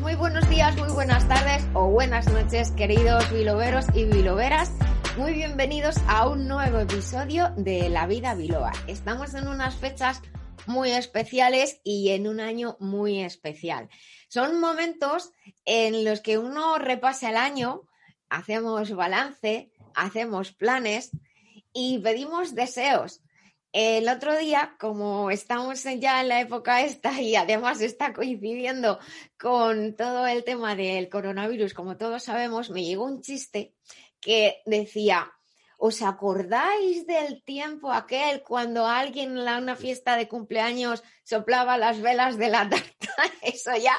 Muy buenos días, muy buenas tardes o buenas noches, queridos biloveros y biloveras. Muy bienvenidos a un nuevo episodio de La Vida Biloba. Estamos en unas fechas muy especiales y en un año muy especial. Son momentos en los que uno repasa el año, hacemos balance, hacemos planes y pedimos deseos. El otro día, como estamos ya en la época esta y además está coincidiendo con todo el tema del coronavirus, como todos sabemos, me llegó un chiste que decía, ¿os acordáis del tiempo aquel cuando alguien en una fiesta de cumpleaños soplaba las velas de la tarta? Eso ya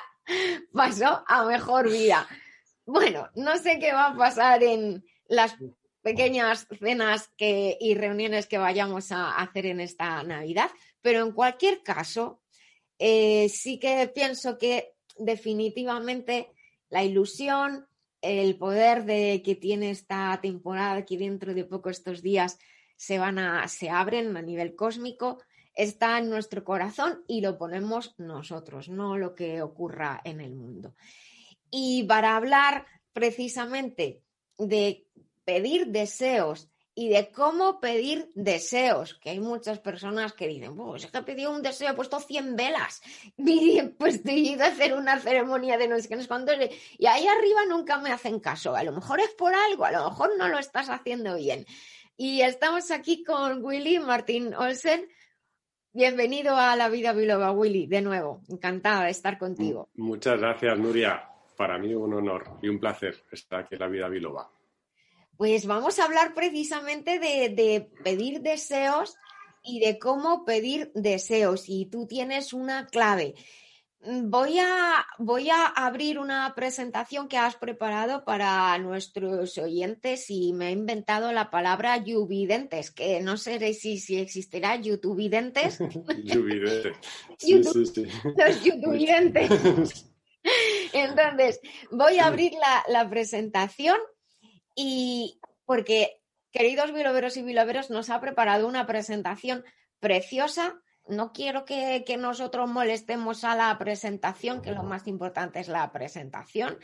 pasó a mejor vida. Bueno, no sé qué va a pasar en las pequeñas cenas y reuniones que vayamos a hacer en esta Navidad, pero en cualquier caso, eh, sí que pienso que definitivamente la ilusión, el poder de que tiene esta temporada, que dentro de poco estos días se van a, se abren a nivel cósmico, está en nuestro corazón y lo ponemos nosotros, no lo que ocurra en el mundo. Y para hablar precisamente de pedir deseos y de cómo pedir deseos, que hay muchas personas que dicen, pues es que he pedido un deseo, he puesto 100 velas, pues he ido a hacer una ceremonia de no sé qué, y ahí arriba nunca me hacen caso, a lo mejor es por algo, a lo mejor no lo estás haciendo bien. Y estamos aquí con Willy Martín Olsen. Bienvenido a La Vida Biloba, Willy, de nuevo. Encantada de estar contigo. Muchas gracias, Nuria. Para mí un honor y un placer estar aquí en La Vida Biloba. Pues vamos a hablar precisamente de, pedir deseos y de cómo pedir deseos. Y tú tienes una clave. Voy a, voy a, abrir una presentación que has preparado para nuestros oyentes y me he inventado la palabra yuvidentes, que no sé si, si existirá youtubidentes. yuvidentes. Sí, sí, sí. Los youtubidentes. Entonces, voy a abrir la, la presentación y porque, queridos biloveros y biloveros, nos ha preparado una presentación preciosa. No quiero que, nosotros molestemos a la presentación, que lo más importante es la presentación.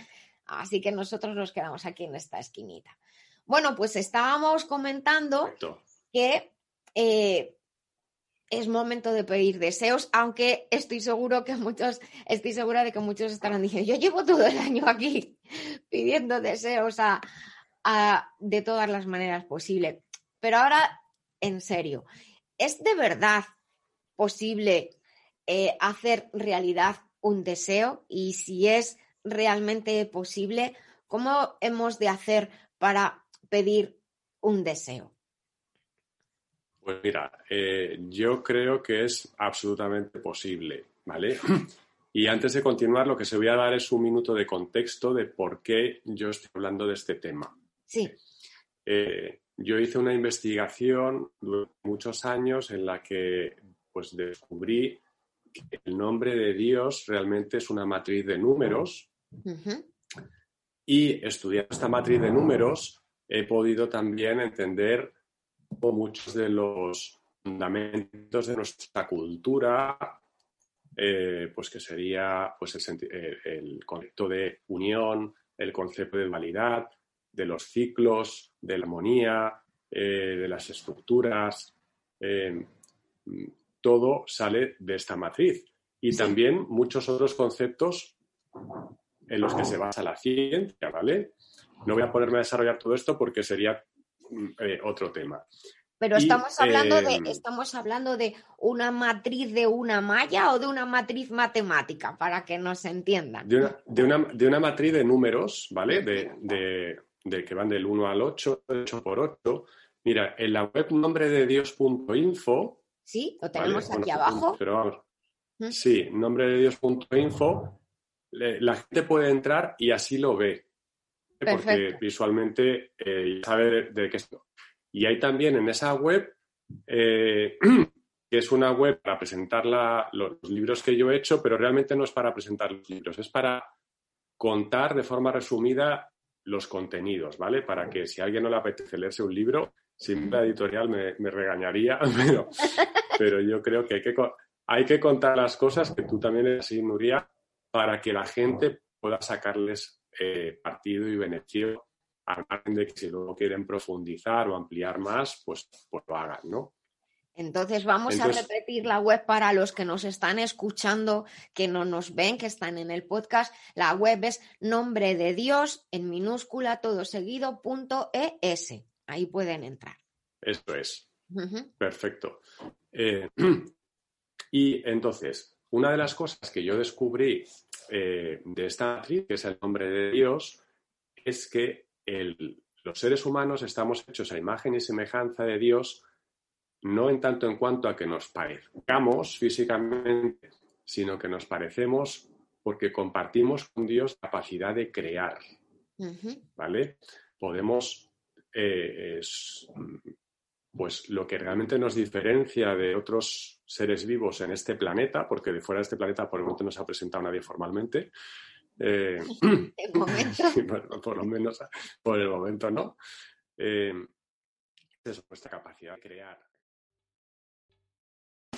Así que nosotros nos quedamos aquí en esta esquinita. Bueno, pues estábamos comentando que eh, es momento de pedir deseos, aunque estoy seguro que muchos, estoy segura de que muchos estarán diciendo, yo llevo todo el año aquí pidiendo deseos a, de todas las maneras posibles. Pero ahora, en serio, ¿es de verdad posible eh, hacer realidad un deseo? Y si es realmente posible, ¿cómo hemos de hacer para pedir un deseo? Pues mira, eh, yo creo que es absolutamente posible, ¿vale? Y antes de continuar, lo que se voy a dar es un minuto de contexto de por qué yo estoy hablando de este tema. Sí. Eh, yo hice una investigación durante muchos años en la que pues, descubrí que el nombre de Dios realmente es una matriz de números. Y estudiando esta matriz de números he podido también entender muchos de los fundamentos de nuestra cultura, eh, pues que sería pues el, eh, el, concepto de unión, el concepto de dualidad, de los ciclos, de la armonía, eh, de las estructuras. Eh, todo sale de esta matriz. Y también muchos otros conceptos en los que se basa la ciencia, ¿vale? No voy a ponerme a desarrollar todo esto porque sería eh, otro tema. Pero estamos hablando de, estamos hablando de una matriz de una malla o de una matriz matemática, para que nos entiendan. De una, de una, de una matriz de números, ¿vale? De, de, de que van del 1 al 8, 8 por 8. Mira, en la web nombre de Dios.info. Sí, lo tenemos aquí abajo. Pero vamos. Mm. Sí, nombre de Dios.info. La gente puede entrar y así lo ve. Porque visualmente eh, sabe de, qué es. Y hay también en esa web, eh, que es una web para presentar los libros que yo he hecho, pero realmente no es para presentar los libros, es para contar de forma resumida los contenidos, ¿vale? Para que si a alguien no le apetece leerse un libro, sin la editorial me, regañaría, pero, yo creo que hay, que hay que contar las cosas, que tú también eres así, Nuria, para que la gente pueda sacarles eh, partido y beneficio al margen de que si luego quieren profundizar o ampliar más, pues, pues lo hagan, ¿no? Entonces vamos a repetir la web para los que nos están escuchando, que no nos ven, que están en el podcast. La web es nombre de Dios en minúscula todo seguido punto es. Ahí pueden entrar. Eso es. Perfecto. Eh, y entonces, una de las cosas que yo descubrí eh, de esta actriz, que es el nombre de Dios, es que los seres humanos estamos hechos a imagen y semejanza de Dios no en tanto en cuanto a que nos parezcamos físicamente, sino que nos parecemos porque compartimos con Dios capacidad de crear. ¿Vale? Podemos, eh, pues lo que realmente nos diferencia de otros seres vivos en este planeta, porque de fuera de este planeta por el momento no se ha presentado nadie formalmente. Eh, por, lo menos por el momento no. Eh, es nuestra capacidad de crear